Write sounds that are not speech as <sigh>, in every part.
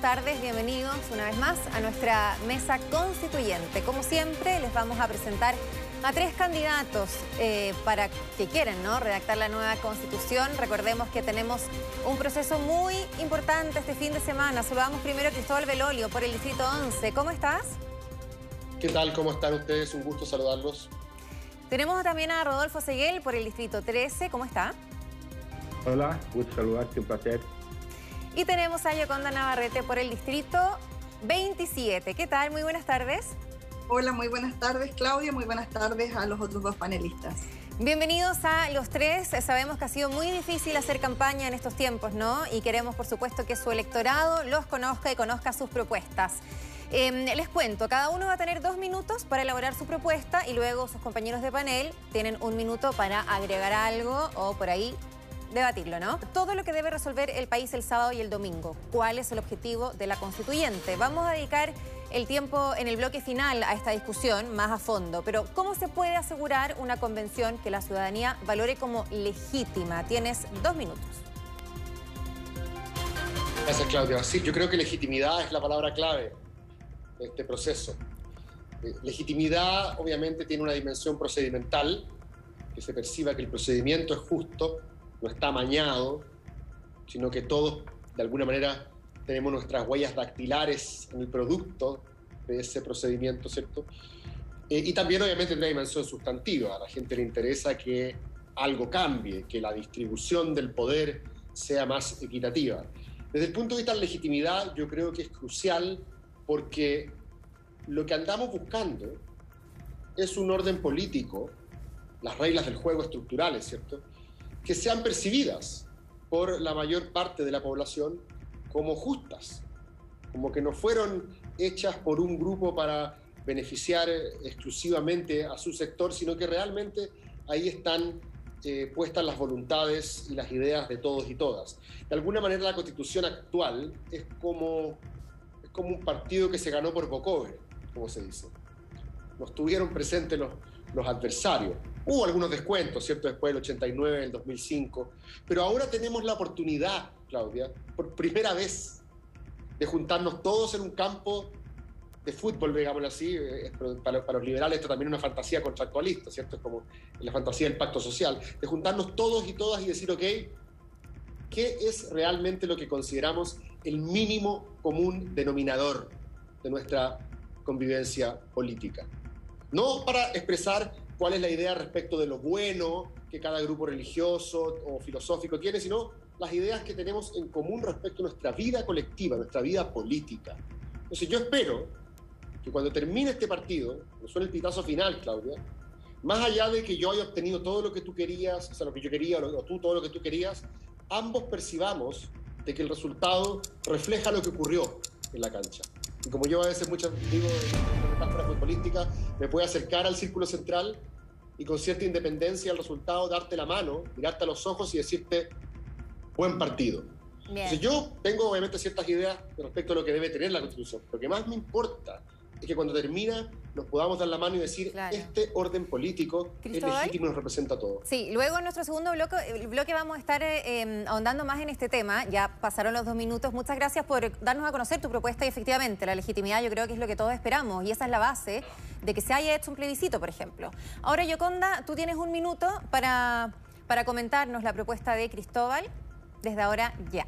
tardes, bienvenidos una vez más a nuestra mesa constituyente. Como siempre, les vamos a presentar a tres candidatos eh, para que quieren ¿no? redactar la nueva constitución. Recordemos que tenemos un proceso muy importante este fin de semana. Saludamos primero a Cristóbal Belolio por el Distrito 11. ¿Cómo estás? ¿Qué tal? ¿Cómo están ustedes? Un gusto saludarlos. Tenemos también a Rodolfo Seguel por el Distrito 13. ¿Cómo está? Hola, gusto saludarte, un placer. Y tenemos a Yoconda Navarrete por el Distrito 27. ¿Qué tal? Muy buenas tardes. Hola, muy buenas tardes Claudia, muy buenas tardes a los otros dos panelistas. Bienvenidos a los tres. Sabemos que ha sido muy difícil hacer campaña en estos tiempos, ¿no? Y queremos, por supuesto, que su electorado los conozca y conozca sus propuestas. Em, les cuento, cada uno va a tener dos minutos para elaborar su propuesta y luego sus compañeros de panel tienen un minuto para agregar algo o por ahí debatirlo, ¿no? Todo lo que debe resolver el país el sábado y el domingo. ¿Cuál es el objetivo de la constituyente? Vamos a dedicar el tiempo en el bloque final a esta discusión más a fondo, pero ¿cómo se puede asegurar una convención que la ciudadanía valore como legítima? Tienes dos minutos. Gracias, Claudia. Sí, yo creo que legitimidad es la palabra clave de este proceso. Eh, legitimidad obviamente tiene una dimensión procedimental, que se perciba que el procedimiento es justo, no está amañado, sino que todos, de alguna manera, tenemos nuestras huellas dactilares en el producto de ese procedimiento, ¿cierto? Eh, y también, obviamente, una dimensión sustantiva. A la gente le interesa que algo cambie, que la distribución del poder sea más equitativa. Desde el punto de vista de la legitimidad, yo creo que es crucial porque lo que andamos buscando es un orden político, las reglas del juego estructurales, ¿cierto? Que sean percibidas por la mayor parte de la población como justas, como que no fueron hechas por un grupo para beneficiar exclusivamente a su sector, sino que realmente ahí están eh, puestas las voluntades y las ideas de todos y todas. De alguna manera la constitución actual es como, es como un partido que se ganó por bocover, como se dice. No estuvieron presentes los, los adversarios. Hubo algunos descuentos, ¿cierto? Después del 89, del 2005. Pero ahora tenemos la oportunidad, Claudia, por primera vez, de juntarnos todos en un campo de fútbol, digámoslo así. Eh, para, los liberales esto también es una fantasía contractualista, ¿cierto? Es como la fantasía del pacto social. De juntarnos todos y todas y decir, ok, ¿qué es realmente lo que consideramos el mínimo común denominador de nuestra convivencia política? No para expresar cuál es la idea respecto de lo bueno que cada grupo religioso o filosófico tiene, sino las ideas que tenemos en común respecto a nuestra vida colectiva, nuestra vida política. Entonces yo espero que cuando termine este partido, no suene el pitazo final, Claudia, más allá de que yo haya obtenido todo lo que tú querías, o sea, lo que yo quería, o tú todo lo que tú querías, ambos percibamos de que el resultado refleja lo que ocurrió en la cancha. Y como yo a veces muchas digo en metáfora futbolística, me puede acercar al círculo central y con cierta independencia al resultado darte la mano, mirarte a los ojos y decirte, buen partido. Entonces yo tengo obviamente ciertas ideas respecto a lo que debe tener la Constitución. Lo que más me importa es que cuando termina nos podamos dar la mano y decir, este orden político es legítimo y nos representa a todos. Sí, luego en nuestro segundo bloque, el bloque vamos a estar eh, ahondando más en este tema. Ya pasaron los dos minutos. Muchas gracias por darnos a conocer tu propuesta y efectivamente la legitimidad yo creo que es lo que todos esperamos y esa es la base de que se haya hecho un plebiscito, por ejemplo. Ahora, Yoconda, tú tienes un minuto para, para comentarnos la propuesta de Cristóbal. Desde ahora ya.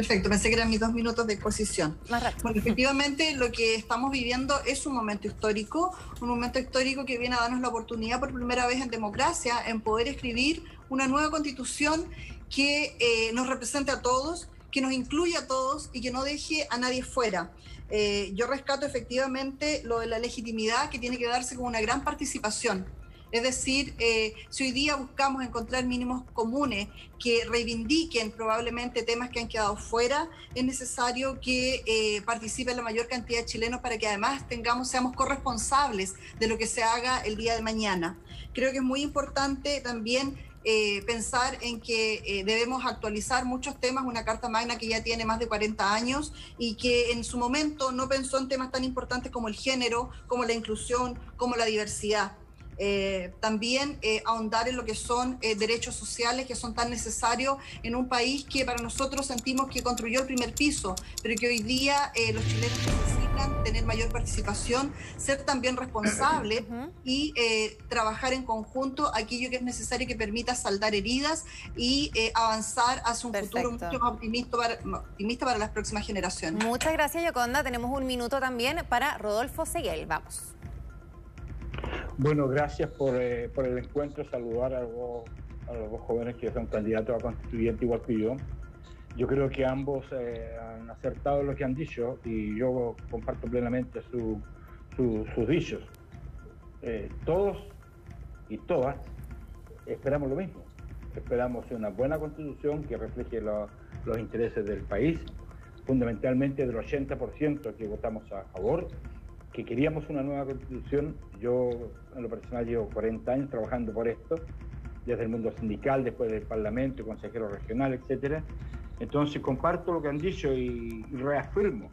Perfecto, pensé que eran mis dos minutos de exposición. Bueno, efectivamente lo que estamos viviendo es un momento histórico, un momento histórico que viene a darnos la oportunidad por primera vez en democracia en poder escribir una nueva constitución que eh, nos represente a todos, que nos incluya a todos y que no deje a nadie fuera. Eh, yo rescato efectivamente lo de la legitimidad que tiene que darse con una gran participación es decir, eh, si hoy día buscamos encontrar mínimos comunes que reivindiquen probablemente temas que han quedado fuera, es necesario que eh, participe la mayor cantidad de chilenos para que además tengamos, seamos corresponsables de lo que se haga el día de mañana. Creo que es muy importante también eh, pensar en que debemos actualizar muchos temas, una Carta Magna que ya tiene más de 40 años y que en su momento no pensó en temas tan importantes como el género, como la inclusión, como la diversidad. Eh, también eh, ahondar en lo que son eh, derechos sociales que son tan necesarios en un país que para nosotros sentimos que construyó el primer piso, pero que hoy día los chilenos necesitan tener mayor participación, ser también responsables y trabajar en conjunto aquello que es necesario que permita saldar heridas y avanzar hacia un futuro mucho más optimista para, optimista para las próximas generaciones. Muchas gracias, Yoconda. Tenemos un minuto también para Rodolfo Seguel. Vamos. Bueno, gracias por, eh, por el encuentro, saludar a los, a los, dos jóvenes que son candidatos a constituyente igual que yo. Yo creo que ambos eh, han acertado lo que han dicho y yo comparto plenamente su, sus dichos. Eh, todos y todas esperamos lo mismo. Esperamos una buena constitución que refleje los intereses del país, fundamentalmente del 80% que votamos a favor que queríamos una nueva constitución. Yo, en lo personal, llevo 40 años trabajando por esto, desde el mundo sindical, después del Parlamento, consejero regional, etcétera. Entonces, comparto lo que han dicho y, reafirmo.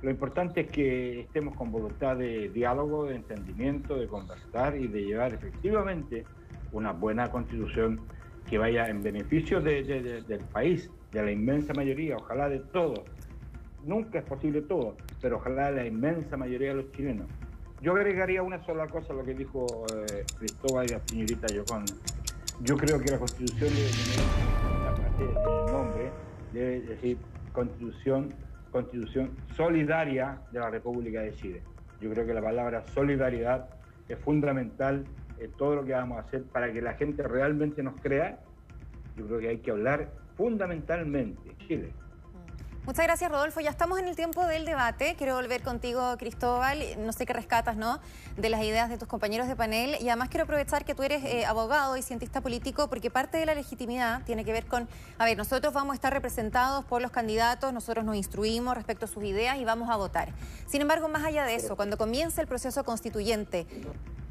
Lo importante es que estemos con voluntad de diálogo, de entendimiento, de conversar y de llevar efectivamente una buena constitución que vaya en beneficio del país, de la inmensa mayoría, ojalá de todos, nunca es posible todo, pero ojalá la inmensa mayoría de los chilenos. Yo agregaría una sola cosa a lo que dijo eh, Cristóbal y la señorita Yocón. Yo creo que la Constitución debe tener nombre, debe decir Constitución, Constitución Solidaria de la República de Chile. Yo creo que la palabra solidaridad es fundamental en todo lo que vamos a hacer para que la gente realmente nos crea. Yo creo que hay que hablar fundamentalmente Chile Muchas gracias, Rodolfo. Ya estamos en el tiempo del debate. Quiero volver contigo, Cristóbal. No sé qué rescatas, ¿no? De las ideas de tus compañeros de panel. Y además quiero aprovechar que tú eres eh, abogado y cientista político, porque parte de la legitimidad tiene que ver con, a ver, nosotros vamos a estar representados por los candidatos, nosotros nos instruimos respecto a sus ideas y vamos a votar. Sin embargo, más allá de eso, cuando comience el proceso constituyente,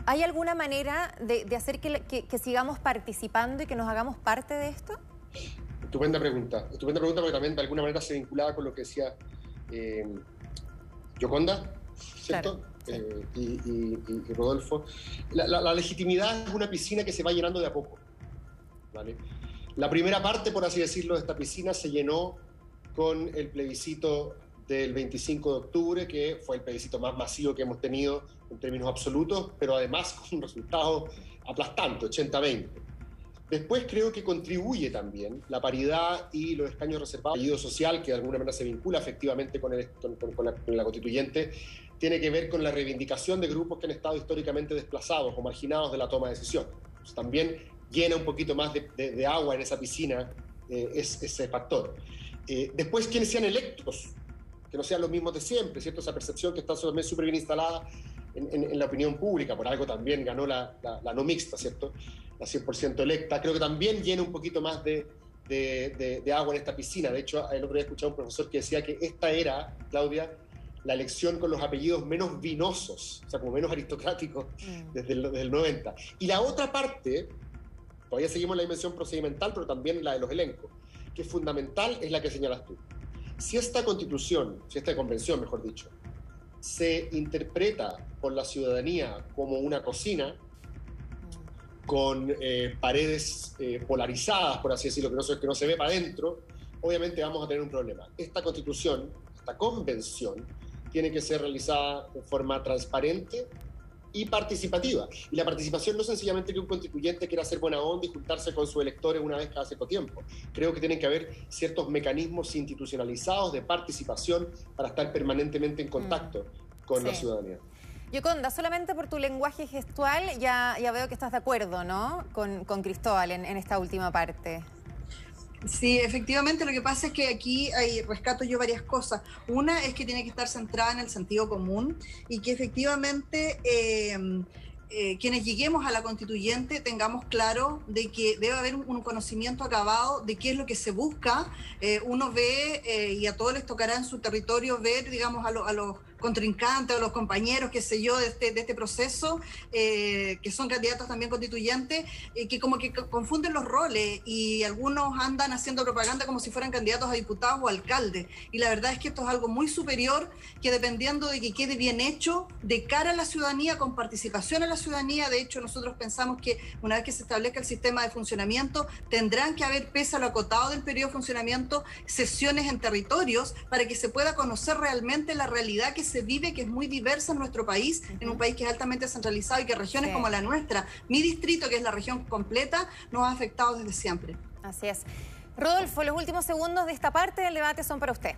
¿hay alguna manera de, hacer que sigamos participando y que nos hagamos parte de esto? Estupenda pregunta. Estupenda pregunta porque también de alguna manera se vinculaba con lo que decía eh, Yoconda, ¿cierto? Eh, y, Rodolfo. La, legitimidad es una piscina que se va llenando de a poco. La primera parte, por así decirlo, de esta piscina se llenó con el plebiscito del 25 de octubre, que fue el plebiscito más masivo que hemos tenido en términos absolutos, pero además con un resultado aplastante, 80-20. Después creo que contribuye también la paridad y los escaños reservados. El apellido social, que de alguna manera se vincula efectivamente con, el, con, la, constituyente, tiene que ver con la reivindicación de grupos que han estado históricamente desplazados o marginados de la toma de decisión. también llena un poquito más de, agua en esa piscina eh, ese factor. Eh, después, quienes sean electos, que no sean los mismos de siempre, ¿cierto? Esa percepción que está súper bien instalada en, la opinión pública, por algo también ganó la, la no mixta, ¿cierto? la 100% electa, creo que también llena un poquito más de, de, agua en esta piscina. De hecho, el otro día escuchado a un profesor que decía que esta era, Claudia, la elección con los apellidos menos vinosos, o sea, como menos aristocráticos mm. desde, el, desde, el, 90. Y la otra parte, todavía seguimos la dimensión procedimental, pero también la de los elencos, que es fundamental, es la que señalas tú. Si esta constitución, si esta convención, mejor dicho, se interpreta por la ciudadanía como una cocina, con eh, paredes eh, polarizadas, por así decirlo, que no, que no se ve para adentro, obviamente vamos a tener un problema. Esta constitución, esta convención, tiene que ser realizada de forma transparente y participativa. Y la participación no es sencillamente que un constituyente quiera hacer buena onda y juntarse con sus electores una vez cada cierto tiempo. Creo que tienen que haber ciertos mecanismos institucionalizados de participación para estar permanentemente en contacto mm. con la ciudadanía. Yoconda, solamente por tu lenguaje gestual ya, ya veo que estás de acuerdo, ¿no? Con, Cristóbal en, esta última parte. Sí, efectivamente, lo que pasa es que aquí hay, rescato yo varias cosas. Una es que tiene que estar centrada en el sentido común y que efectivamente eh, eh, quienes lleguemos a la constituyente tengamos claro de que debe haber un, conocimiento acabado de qué es lo que se busca. Eh, uno ve, y a todos les tocará en su territorio ver, digamos, a, a los contrincantes o los compañeros, qué sé yo, de este, de este proceso, eh, que son candidatos también constituyentes, eh, que como que confunden los roles y algunos andan haciendo propaganda como si fueran candidatos a diputados o alcaldes. Y la verdad es que esto es algo muy superior que dependiendo de que quede bien hecho, de cara a la ciudadanía, con participación a la ciudadanía, de hecho nosotros pensamos que una vez que se establezca el sistema de funcionamiento, tendrán que haber, pese a lo acotado del periodo de funcionamiento, sesiones en territorios para que se pueda conocer realmente la realidad que vive, que es muy diversa en nuestro país, en un país que es altamente centralizado y que regiones como la nuestra, mi distrito, que es la región completa, nos ha afectado desde siempre. Así es. Rodolfo, los últimos segundos de esta parte del debate son para usted.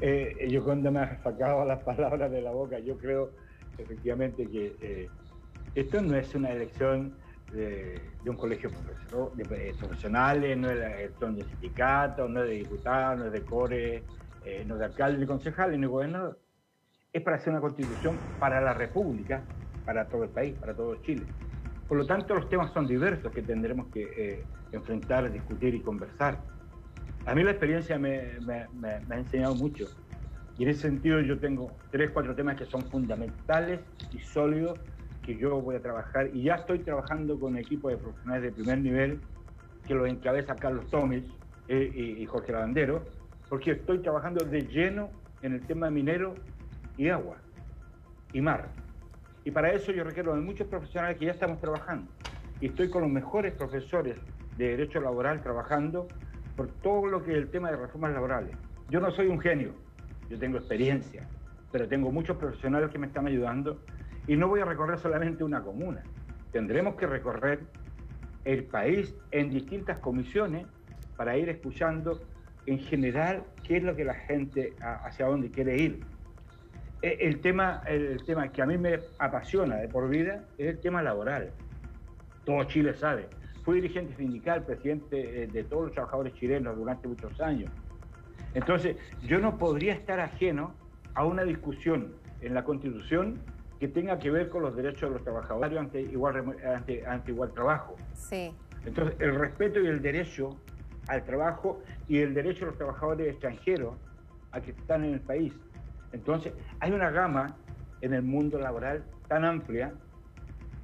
Eh, yo cuando me ha sacado las palabras de la boca, yo creo efectivamente que eh, esto no es una elección de, un colegio de, profesionales, no es la elección de sindicatos, no es de diputados, no es de core, eh, no de alcalde, ni concejales, ni gobernador. Es para hacer una constitución para la República, para todo el país, para todo Chile. Por lo tanto, los temas son diversos que tendremos que eh, enfrentar, discutir y conversar. A mí la experiencia me, ha enseñado mucho. Y en ese sentido yo tengo tres, cuatro temas que son fundamentales y sólidos que yo voy a trabajar. Y ya estoy trabajando con equipos de profesionales de primer nivel que lo encabeza Carlos Tomis eh, y Jorge Lavandero, porque estoy trabajando de lleno en el tema minero y agua y mar. Y para eso yo requiero de muchos profesionales que ya estamos trabajando. Y estoy con los mejores profesores de Derecho Laboral trabajando por todo lo que es el tema de reformas laborales. Yo no soy un genio, yo tengo experiencia, pero tengo muchos profesionales que me están ayudando y no voy a recorrer solamente una comuna. Tendremos que recorrer el país en distintas comisiones para ir escuchando en general qué es lo que la gente, hacia dónde quiere ir eh, el tema, el tema que a mí me apasiona de por vida es el tema laboral. Todo Chile sabe. Fui dirigente sindical, presidente eh, de todos los trabajadores chilenos durante muchos años. Entonces, yo no podría estar ajeno a una discusión en la Constitución que tenga que ver con los derechos de los trabajadores ante igual, ante, ante igual trabajo. Sí. Entonces, el respeto y el derecho al trabajo y el derecho de los trabajadores extranjeros a que están en el país. Entonces, hay una gama en el mundo laboral tan amplia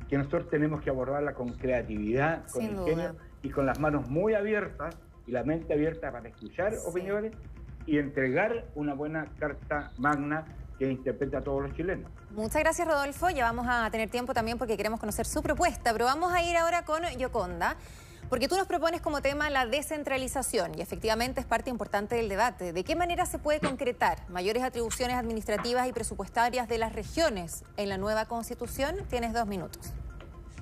que nosotros tenemos que abordarla con creatividad, con ingenio y con las manos muy abiertas y la mente abierta para escuchar opiniones y entregar una buena carta magna que interprete a todos los chilenos. Muchas gracias, Rodolfo. Ya vamos a tener tiempo también porque queremos conocer su propuesta, pero vamos a ir ahora con Yoconda. Porque tú nos propones como tema la descentralización y efectivamente es parte importante del debate. ¿De qué manera se puede concretar mayores atribuciones administrativas y presupuestarias de las regiones en la nueva constitución? Tienes dos minutos.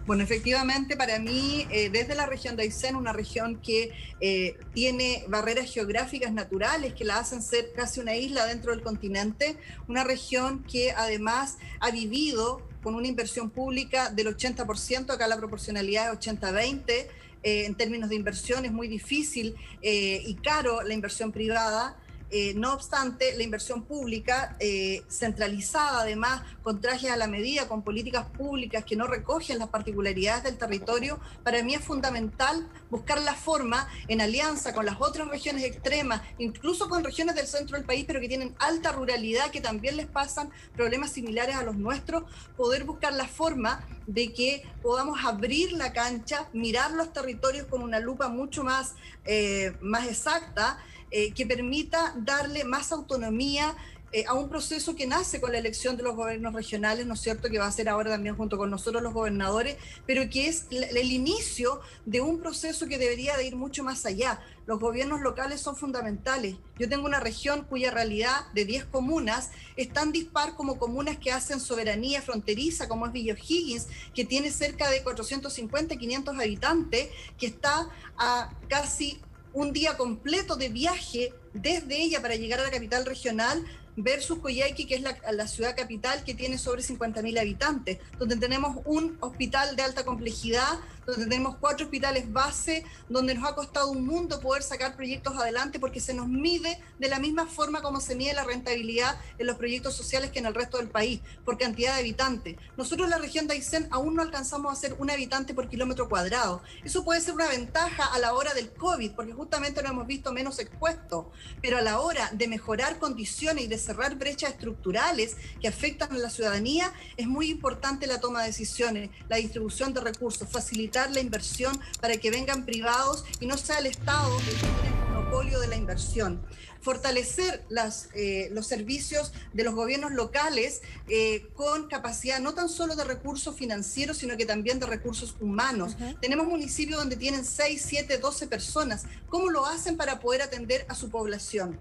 Bueno, efectivamente, para mí, eh, desde la región de Aysén, una región que eh, tiene barreras geográficas naturales que la hacen ser casi una isla dentro del continente, una región que además ha vivido con una inversión pública del 80%, acá la proporcionalidad es 80-20, eh, en términos de inversión es muy difícil eh, y caro la inversión privada. Eh, no obstante, la inversión pública, eh, centralizada además, con trajes a la medida, con políticas públicas que no recogen las particularidades del territorio, para mí es fundamental buscar la forma, en alianza con las otras regiones extremas, incluso con regiones del centro del país, pero que tienen alta ruralidad, que también les pasan problemas similares a los nuestros, poder buscar la forma de que podamos abrir la cancha, mirar los territorios con una lupa mucho más, eh, más exacta eh, que permita darle más autonomía eh, a un proceso que nace con la elección de los gobiernos regionales, ¿no es cierto?, que va a ser ahora también junto con nosotros los gobernadores, pero que es el inicio de un proceso que debería de ir mucho más allá. Los gobiernos locales son fundamentales. Yo tengo una región cuya realidad de 10 comunas es tan dispar como comunas que hacen soberanía fronteriza, como es Villa Higgins, que tiene cerca de 450, 500 habitantes, que está a casi un día completo de viaje desde ella para llegar a la capital regional versus Coyhaique, que es la, ciudad capital que tiene sobre 50.000 habitantes, donde tenemos un hospital de alta complejidad, donde tenemos cuatro hospitales base, donde nos ha costado un mundo poder sacar proyectos adelante porque se nos mide de la misma forma como se mide la rentabilidad en los proyectos sociales que en el resto del país, por cantidad de habitantes. Nosotros en la región de Aysén aún no alcanzamos a ser un habitante por kilómetro cuadrado. Eso puede ser una ventaja a la hora del COVID, porque justamente nos hemos visto menos expuestos, pero a la hora de mejorar condiciones y de cerrar brechas estructurales que afectan a la ciudadanía, es muy importante la toma de decisiones, la distribución de recursos, facilitar la inversión para que vengan privados y no sea el Estado el que tiene el monopolio de la inversión fortalecer las, eh, los servicios de los gobiernos locales eh, con capacidad no tan solo de recursos financieros, sino que también de recursos humanos. Tenemos municipios donde tienen 6, 7, 12 personas. ¿Cómo lo hacen para poder atender a su población?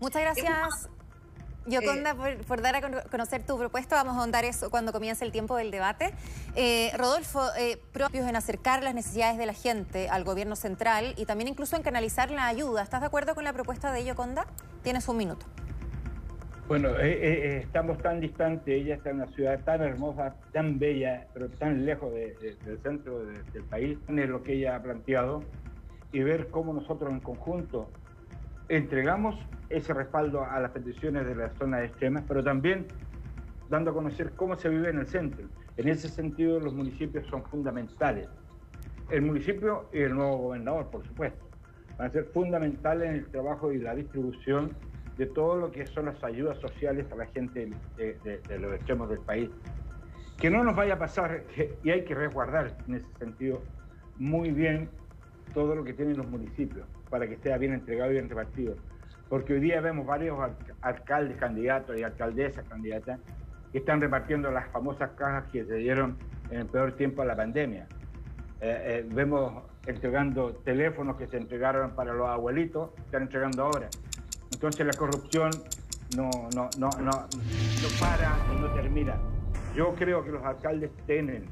Muchas gracias. Yoconda, eh, por, dar a conocer tu propuesta, vamos a ahondar eso cuando comience el tiempo del debate. Eh, Rodolfo, eh, propios en acercar las necesidades de la gente al gobierno central y también incluso en canalizar la ayuda. ¿Estás de acuerdo con la propuesta de Yoconda? Tienes un minuto. Bueno, estamos tan distantes, ella está en una ciudad tan hermosa, tan bella, pero tan lejos del centro del país, es lo que ella ha planteado, y ver cómo nosotros en conjunto entregamos ese respaldo a las peticiones de las zonas extremas, pero también dando a conocer cómo se vive en el centro. En ese sentido, los municipios son fundamentales. El municipio y el nuevo gobernador, por supuesto, van a ser fundamentales en el trabajo y la distribución de todo lo que son las ayudas sociales a la gente de, los extremos del país. Que no nos vaya a pasar, y hay que resguardar en ese sentido muy bien todo lo que tienen los municipios para que esté bien entregado y bien repartido porque hoy día vemos varios alcaldes candidatos y alcaldesas candidatas que están repartiendo las famosas cajas que se dieron en el peor tiempo de la pandemia. Eh, eh, vemos entregando teléfonos que se entregaron para los abuelitos, están entregando ahora. Entonces la corrupción no, no, no, no, no para y no termina. Yo creo que los alcaldes tienen,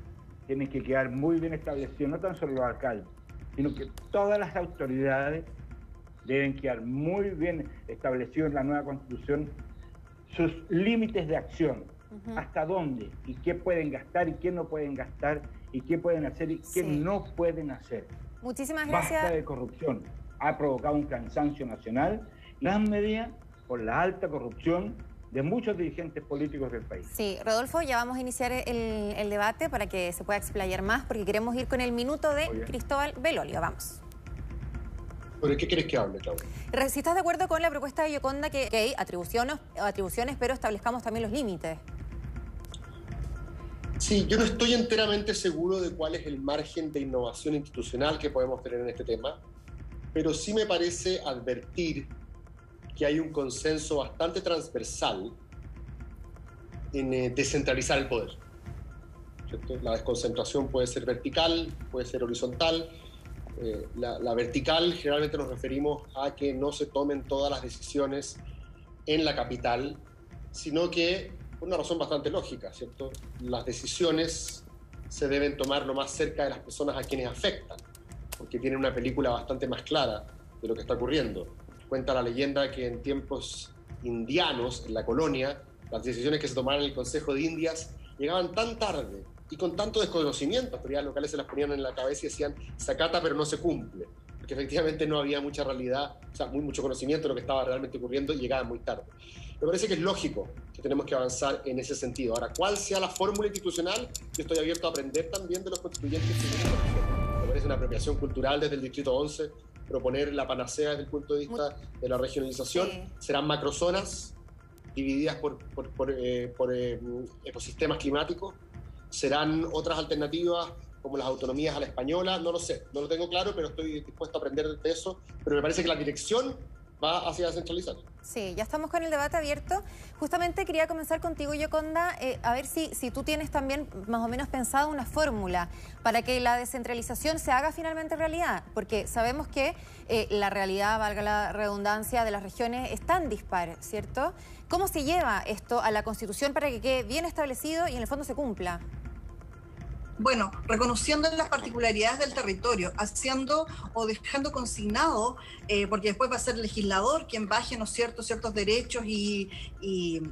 tienen que quedar muy bien establecidos, no tan solo los alcaldes, sino que todas las autoridades deben quedar muy bien establecidos en la nueva constitución sus límites de acción, hasta dónde y qué pueden gastar y qué no pueden gastar y qué pueden hacer y qué no pueden hacer. Muchísimas gracias. Basta de corrupción. Ha provocado un cansancio nacional y gran medida por la alta corrupción de muchos dirigentes políticos del país. Sí, Rodolfo, ya vamos a iniciar el, debate para que se pueda explayar más, porque queremos ir con el minuto de Cristóbal Belolio. Vamos. ¿Pero qué quieres que hable, Claudia? Si estás de acuerdo con la propuesta de Yoconda que, hay atribuciones, atribuciones, pero establezcamos también los límites. Sí, yo no estoy enteramente seguro de cuál es el margen de innovación institucional que podemos tener en este tema, pero sí me parece advertir que hay un consenso bastante transversal en eh, descentralizar el poder. La desconcentración puede ser vertical, puede ser horizontal, eh, la, vertical generalmente nos referimos a que no se tomen todas las decisiones en la capital, sino que por una razón bastante lógica, ¿cierto? Las decisiones se deben tomar lo más cerca de las personas a quienes afectan, porque tienen una película bastante más clara de lo que está ocurriendo. Cuenta la leyenda que en tiempos indianos, en la colonia, las decisiones que se tomaron en el Consejo de Indias llegaban tan tarde y con tanto desconocimiento, las autoridades locales se las ponían en la cabeza y decían, sacata pero no se cumple, porque efectivamente no había mucha realidad, o sea, muy, mucho conocimiento de lo que estaba realmente ocurriendo y llegaba muy tarde. Me parece que es lógico que tenemos que avanzar en ese sentido. Ahora, ¿cuál sea la fórmula institucional? Yo estoy abierto a aprender también de los constituyentes. Me parece una apropiación cultural desde el Distrito 11 proponer la panacea desde el punto de vista de la regionalización. Serán macrozonas divididas por, por, por, eh, eh, ecosistemas climáticos ¿Serán otras alternativas como las autonomías a la española? No lo sé, no lo tengo claro, pero estoy dispuesto a aprender de eso. Pero me parece que la dirección va hacia centralizar. Sí, ya estamos con el debate abierto. Justamente quería comenzar contigo, Yoconda, eh, a ver si, si tú tienes también más o menos pensado una fórmula para que la descentralización se haga finalmente realidad, porque sabemos que eh, la realidad, valga la redundancia, de las regiones es tan dispar, ¿cierto? ¿Cómo se lleva esto a la Constitución para que quede bien establecido y en el fondo se cumpla? Bueno, reconociendo las particularidades del territorio, haciendo o dejando consignado, eh, porque después va a ser el legislador quien baje ¿no cierto? ciertos derechos y,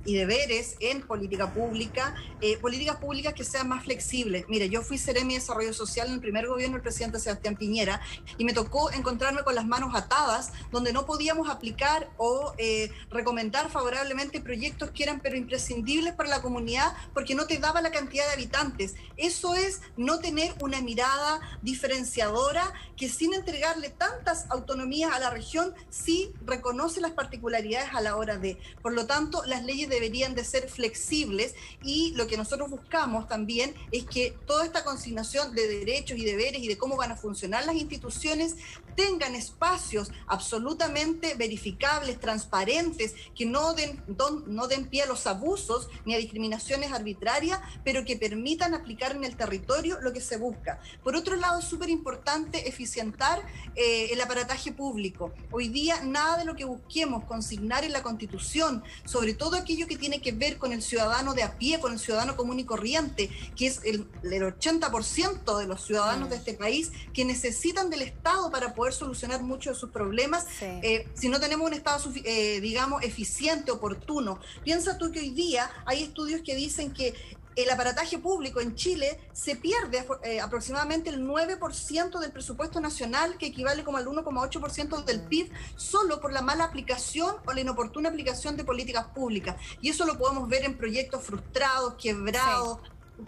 deberes en política pública, eh, políticas públicas que sean más flexibles. Mire, yo fui Seremi de Desarrollo Social en el primer gobierno del presidente Sebastián Piñera y me tocó encontrarme con las manos atadas, donde no podíamos aplicar o eh, recomendar favorablemente proyectos que eran pero imprescindibles para la comunidad porque no te daba la cantidad de habitantes. Eso es no tener una mirada diferenciadora que sin entregarle tantas autonomías a la región, sí reconoce las particularidades a la hora de. Por lo tanto, las leyes deberían de ser flexibles y lo que nosotros buscamos también es que toda esta consignación de derechos y deberes y de cómo van a funcionar las instituciones tengan espacios absolutamente verificables, transparentes, que no den, no den pie a los abusos ni a discriminaciones arbitrarias, pero que permitan aplicar en el territorio lo que se busca. Por otro lado, es súper importante eficientar eh, el aparataje público. Hoy día, nada de lo que busquemos consignar en la Constitución, sobre todo aquello que tiene que ver con el ciudadano de a pie, con el ciudadano común y corriente, que es el, el 80% de los ciudadanos de mm. este país que necesitan del Estado para poder solucionar muchos de sus problemas eh, si no tenemos un Estado, eh, digamos, eficiente, oportuno. Piensa tú que hoy día hay estudios que dicen que el aparataje público en Chile se pierde eh, aproximadamente el 9% del presupuesto nacional, que equivale como al 1,8% del mm. PIB, solo por la mala aplicación o la inoportuna aplicación de políticas públicas. Y eso lo podemos ver en proyectos frustrados, quebrados,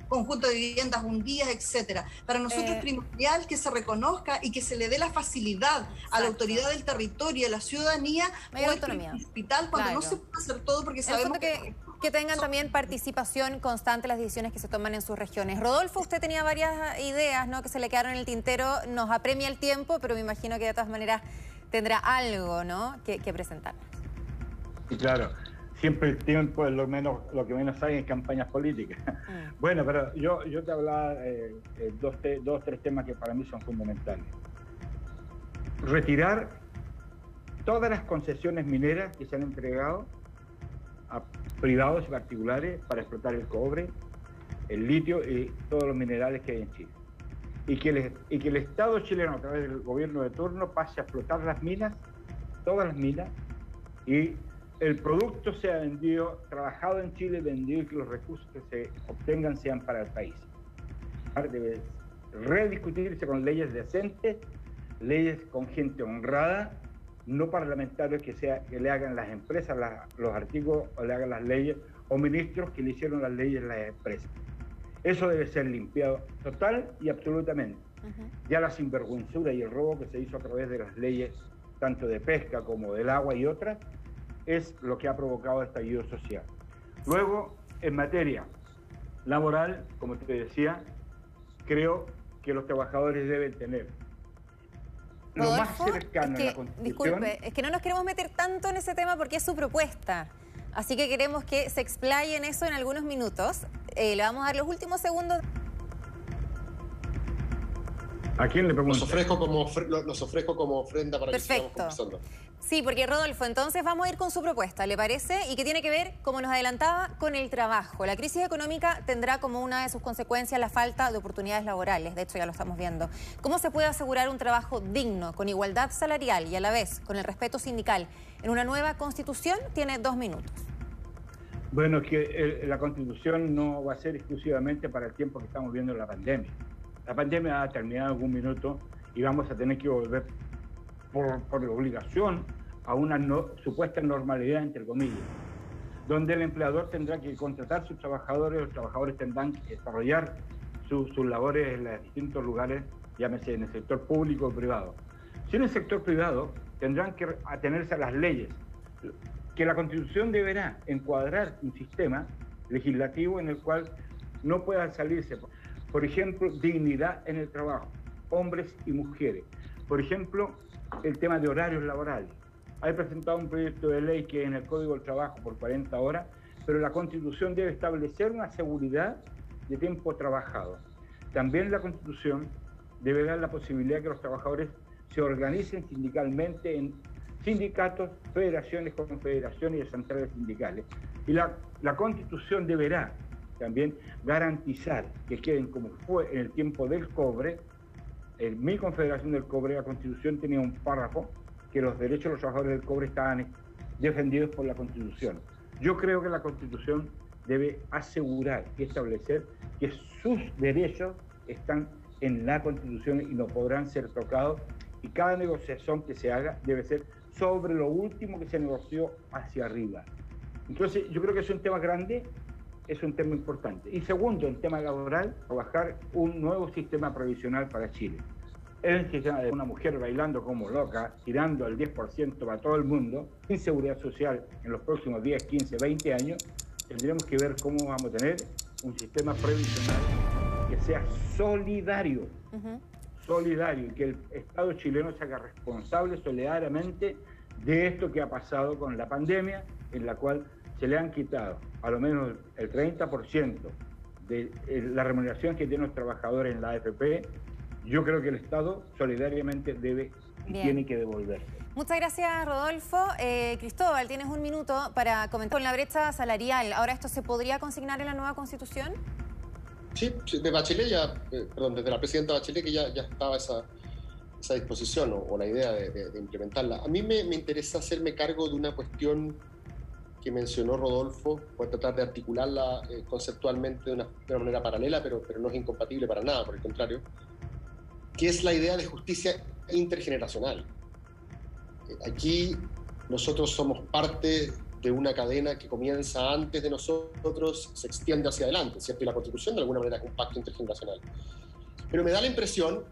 conjunto de viviendas hundidas, etcétera. Para nosotros es eh, primordial que se reconozca y que se le dé la facilidad a la autoridad del territorio y a la ciudadanía Mayor autonomía. hospital cuando no se puede hacer todo porque sabemos que, que, tengan también participación constante en las decisiones que se toman en sus regiones. Rodolfo, usted tenía varias ideas ¿no? que se le quedaron en el tintero, nos apremia el tiempo, pero me imagino que de todas maneras tendrá algo ¿no? que, que presentar. Claro siempre el tiempo es lo menos lo que menos hay en campañas políticas. Mm. <laughs> Bueno, pero yo, yo te hablaba eh, eh, dos, dos, tres temas que para mí son fundamentales. Retirar todas las concesiones mineras que se han entregado privados y particulares para explotar el cobre, el litio y todos los minerales que hay en Chile. Y que, el, y que el Estado chileno, a través del gobierno de turno, pase a explotar las minas, todas las minas, y el producto sea vendido, trabajado en Chile, vendido y que los recursos que se obtengan sean para el país. Debe rediscutirse con leyes decentes, leyes con gente honrada, no parlamentarios que, sea, que le hagan las empresas los artículos o le hagan las leyes, o ministros que le hicieron las leyes las empresas. Eso debe ser limpiado total y absolutamente. Ya la sinvergüenzura y el robo que se hizo a través de las leyes, tanto de pesca como del agua y otras, es lo que ha provocado el estallido social. Luego, en materia laboral, como te decía, creo que los trabajadores deben tener lo más cercano a la Constitución. Disculpe, es que no nos queremos meter tanto en ese tema porque es su propuesta. Así que queremos que se explaye en eso en algunos minutos. Eh, le vamos a dar los últimos segundos. ¿A quién le pregunto? Los ofrezco como, los ofrezco como ofrenda para Perfecto. que sigamos Sí, porque Rodolfo, entonces vamos a ir con su propuesta, ¿le parece? Y que tiene que ver, como nos adelantaba, con el trabajo. La crisis económica tendrá como una de sus consecuencias la falta de oportunidades laborales, de hecho ya lo estamos viendo. ¿Cómo se puede asegurar un trabajo digno, con igualdad salarial y a la vez con el respeto sindical en una nueva constitución? Tiene dos minutos. Bueno, es que la constitución no va a ser exclusivamente para el tiempo que estamos viendo la pandemia. La pandemia ha terminado en algún minuto y vamos a tener que volver por, por obligación a una supuesta normalidad, entre comillas, donde el empleador tendrá que contratar sus trabajadores, los trabajadores tendrán que desarrollar sus labores en los distintos lugares, llámese en el sector público o privado. Si en el sector privado tendrán que atenerse a las leyes, que la Constitución deberá encuadrar un sistema legislativo en el cual no puedan salirse, por ejemplo, dignidad en el trabajo, hombres y mujeres. Por ejemplo, el tema de horarios laborales. Hay presentado un proyecto de ley que en el Código del Trabajo por 40 horas, pero la Constitución debe establecer una seguridad de tiempo trabajado. También la Constitución debe dar la posibilidad que los trabajadores se organicen sindicalmente en sindicatos, federaciones, confederaciones y centrales sindicales. Y la, la Constitución deberá también garantizar que queden como fue en el tiempo del cobre. En mi confederación del cobre, la constitución tenía un párrafo que los derechos de los trabajadores del cobre estaban defendidos por la constitución. Yo creo que la constitución debe asegurar y establecer que sus derechos están en la constitución y no podrán ser tocados y cada negociación que se haga debe ser sobre lo último que se negoció hacia arriba. Entonces, yo creo que es un tema grande, es un tema importante. Y segundo, el tema laboral, trabajar un nuevo sistema provisional para Chile. El sistema de una mujer bailando como loca, tirando el 10% para todo el mundo, sin seguridad social en los próximos 10, 15, 20 años, tendremos que ver cómo vamos a tener un sistema previsional que sea solidario, solidario, y que el Estado chileno se haga responsable solidariamente de esto que ha pasado con la pandemia, en la cual se le han quitado a lo menos el 30% de eh, la remuneración que tienen los trabajadores en la AFP, yo creo que el Estado solidariamente debe y tiene que devolverse. Muchas gracias, Rodolfo. Eh, Cristóbal, tienes un minuto para comentar con la brecha salarial. ¿Ahora esto se podría consignar en la nueva Constitución? Sí, de Bachelet ya, eh, perdón, desde la presidenta Bachelet que ya, ya estaba esa, esa disposición o, la idea de, implementarla. A mí me, me interesa hacerme cargo de una cuestión que mencionó Rodolfo, por tratar de articularla eh, conceptualmente de una, manera paralela, pero, pero no es incompatible para nada, por el contrario, que es la idea de justicia intergeneracional. Aquí nosotros somos parte de una cadena que comienza antes de nosotros, se extiende hacia adelante, ¿cierto? Y la Constitución de alguna manera es un pacto intergeneracional. Pero me da la impresión,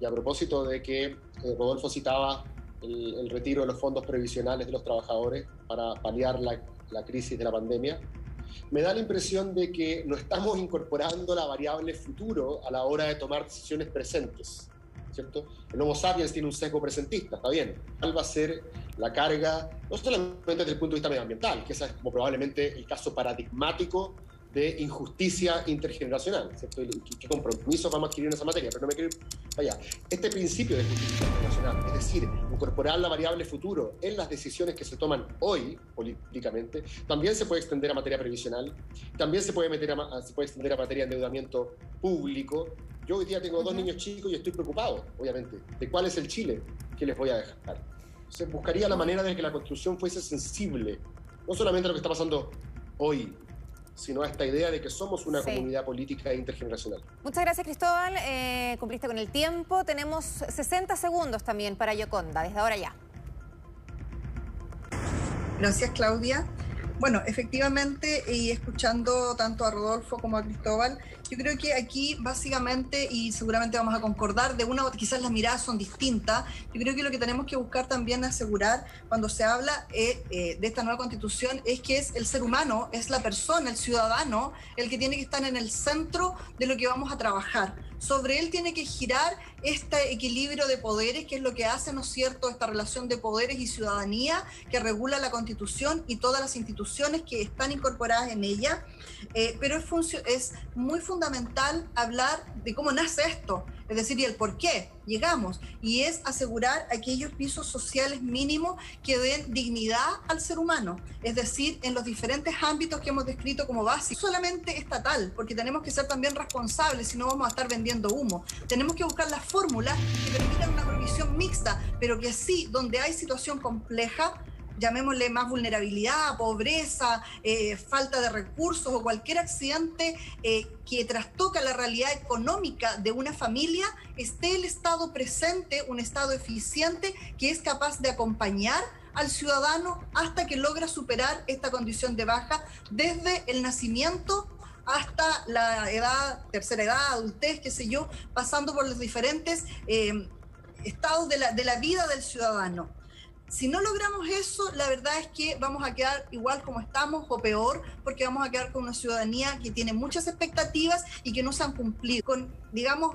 y a propósito de que eh, Rodolfo citaba el, retiro de los fondos previsionales de los trabajadores para paliar la crisis de la pandemia, me da la impresión de que no estamos incorporando la variable futuro a la hora de tomar decisiones presentes. ¿cierto? El Homo sapiens tiene un sesgo presentista, está bien. ¿Cuál va a ser la carga, no solamente desde el punto de vista medioambiental, que ese es probablemente el caso paradigmático de injusticia intergeneracional, ¿cierto? ¿Qué compromisos vamos a adquirir en esa materia? Pero no me quiero allá. Este principio de justicia intergeneracional, es decir, incorporar la variable futuro en las decisiones que se toman hoy políticamente, también se puede extender a materia previsional, también se puede, meter a, se puede extender a materia de endeudamiento público. Yo hoy día tengo dos niños chicos y estoy preocupado, obviamente, de cuál es el Chile que les voy a dejar. Se buscaría la manera de que la construcción fuese sensible, no solamente a lo que está pasando hoy, sino a esta idea de que somos una comunidad política intergeneracional. Muchas gracias, Cristóbal. Eh, cumpliste con el tiempo. Tenemos 60 segundos también para Yoconda, desde ahora ya. Gracias, Claudia. Bueno, efectivamente, y escuchando tanto a Rodolfo como a Cristóbal, yo creo que aquí básicamente, y seguramente vamos a concordar, de una quizás las miradas son distintas, yo creo que lo que tenemos que buscar también asegurar cuando se habla eh, eh, de esta nueva constitución es que es el ser humano, es la persona, el ciudadano, el que tiene que estar en el centro de lo que vamos a trabajar sobre él tiene que girar este equilibrio de poderes, que es lo que hace, ¿no es cierto?, esta relación de poderes y ciudadanía que regula la Constitución y todas las instituciones que están incorporadas en ella. Eh, pero es, es muy fundamental hablar de cómo nace esto, es decir, y el por qué llegamos, y es asegurar aquellos pisos sociales mínimos que den dignidad al ser humano, es decir, en los diferentes ámbitos que hemos descrito como básicos, solamente estatal, porque tenemos que ser también responsables, si no vamos a estar vendiendo humo. Tenemos que buscar las fórmulas que permitan una provisión mixta, pero que así, donde hay situación compleja, llamémosle más vulnerabilidad, pobreza, eh, falta de recursos o cualquier accidente eh, que trastoca la realidad económica de una familia, esté el Estado presente, un Estado eficiente que es capaz de acompañar al ciudadano hasta que logra superar esta condición de baja desde el nacimiento hasta la edad, tercera edad, adultez, qué sé yo, pasando por los diferentes eh, estados de la, de la vida del ciudadano. Si no logramos eso, la verdad es que vamos a quedar igual como estamos o peor, porque vamos a quedar con una ciudadanía que tiene muchas expectativas y que no se han cumplido. Con, digamos,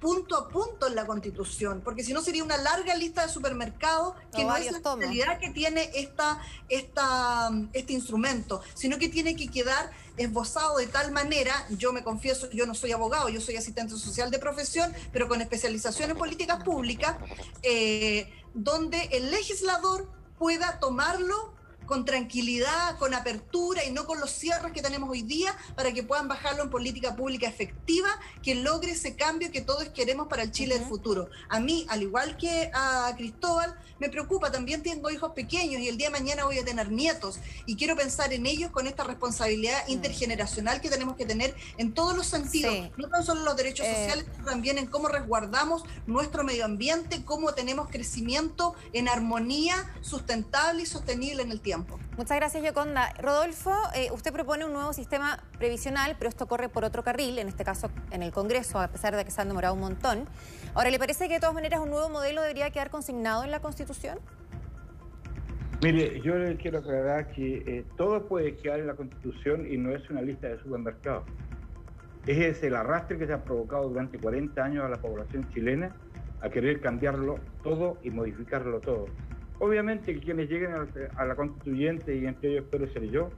punto a punto en la Constitución, porque si no sería una larga lista de supermercados que no, es la realidad que tiene esta, esta, este instrumento, sino que tiene que quedar esbozado de tal manera, yo me confieso, yo no soy abogado, yo soy asistente social de profesión, pero con especialización en políticas públicas, eh, donde el legislador pueda tomarlo con tranquilidad, con apertura y no con los cierres que tenemos hoy día para que puedan bajarlo en política pública efectiva que logre ese cambio que todos queremos para el Chile del futuro. A mí, al igual que a Cristóbal, me preocupa, también tengo hijos pequeños y el día de mañana voy a tener nietos y quiero pensar en ellos con esta responsabilidad mm. intergeneracional que tenemos que tener en todos los sentidos, no tan solo en los derechos eh. sociales, sino también en cómo resguardamos nuestro medio ambiente, cómo tenemos crecimiento en armonía, sustentable y sostenible en el tiempo. Muchas gracias, Yoconda. Rodolfo, eh, usted propone un nuevo sistema previsional, pero esto corre por otro carril, en este caso en el Congreso, a pesar de que se han demorado un montón. Ahora, ¿le parece que de todas maneras un nuevo modelo debería quedar consignado en la Constitución? Mire, yo le quiero aclarar que eh, todo puede quedar en la Constitución y no es una lista de supermercados. Es el arrastre que se ha provocado durante 40 años a la población chilena a querer cambiarlo todo y modificarlo todo. Obviamente que quienes lleguen a, la constituyente, y entre ellos espero ser yo,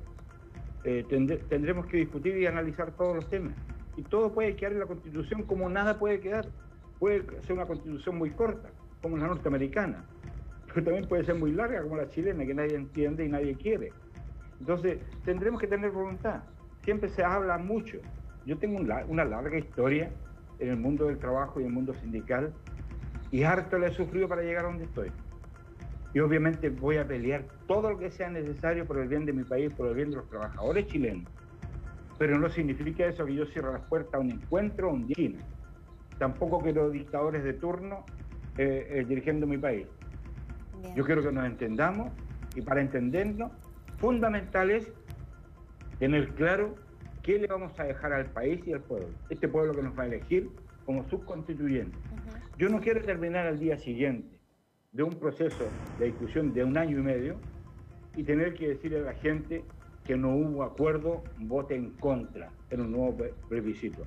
eh, tendremos que discutir y analizar todos los temas y todo puede quedar en la constitución como nada puede quedar. Puede ser una constitución muy corta, como la norteamericana, pero también puede ser muy larga, como la chilena, que nadie entiende y nadie quiere. Entonces, tendremos que tener voluntad. Siempre se habla mucho. Yo tengo una larga historia en el mundo del trabajo y el mundo sindical, y harto le he sufrido para llegar a donde estoy. Y obviamente voy a pelear todo lo que sea necesario por el bien de mi país, por el bien de los trabajadores chilenos pero no significa eso que yo cierre las puertas a un encuentro o un día. Tampoco quiero dictadores de turno eh, eh, dirigiendo mi país. Yo quiero que nos entendamos y para entendernos, fundamental es tener claro qué le vamos a dejar al país y al pueblo. Este pueblo que nos va a elegir como subconstituyente. Yo no quiero terminar al día siguiente de un proceso de discusión de un año y medio y tener que decirle a la gente que no hubo acuerdo, vote en contra en un nuevo plebiscito.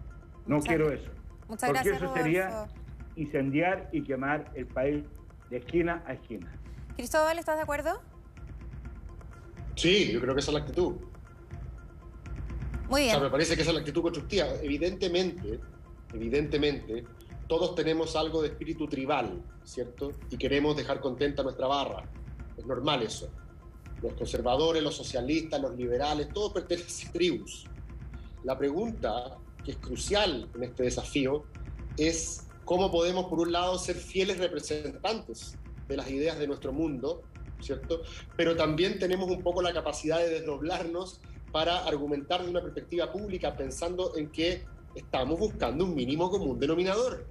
No quiero eso. Muchas porque eso sería incendiar y quemar el país de esquina a esquina. Cristóbal, ¿estás de acuerdo? Sí, yo creo que esa es la actitud. Muy bien. me parece que esa es la actitud constructiva. Evidentemente, evidentemente, todos tenemos algo de espíritu tribal, ¿cierto? Y queremos dejar contenta nuestra barra. Es normal eso los conservadores, los socialistas, los liberales, todos pertenecen a tribus. La pregunta que es crucial en este desafío es cómo podemos, por un lado, ser fieles representantes de las ideas de nuestro mundo, ¿cierto? Pero también tenemos un poco la capacidad de desdoblarnos para argumentar de una perspectiva pública pensando en que estamos buscando un mínimo común denominador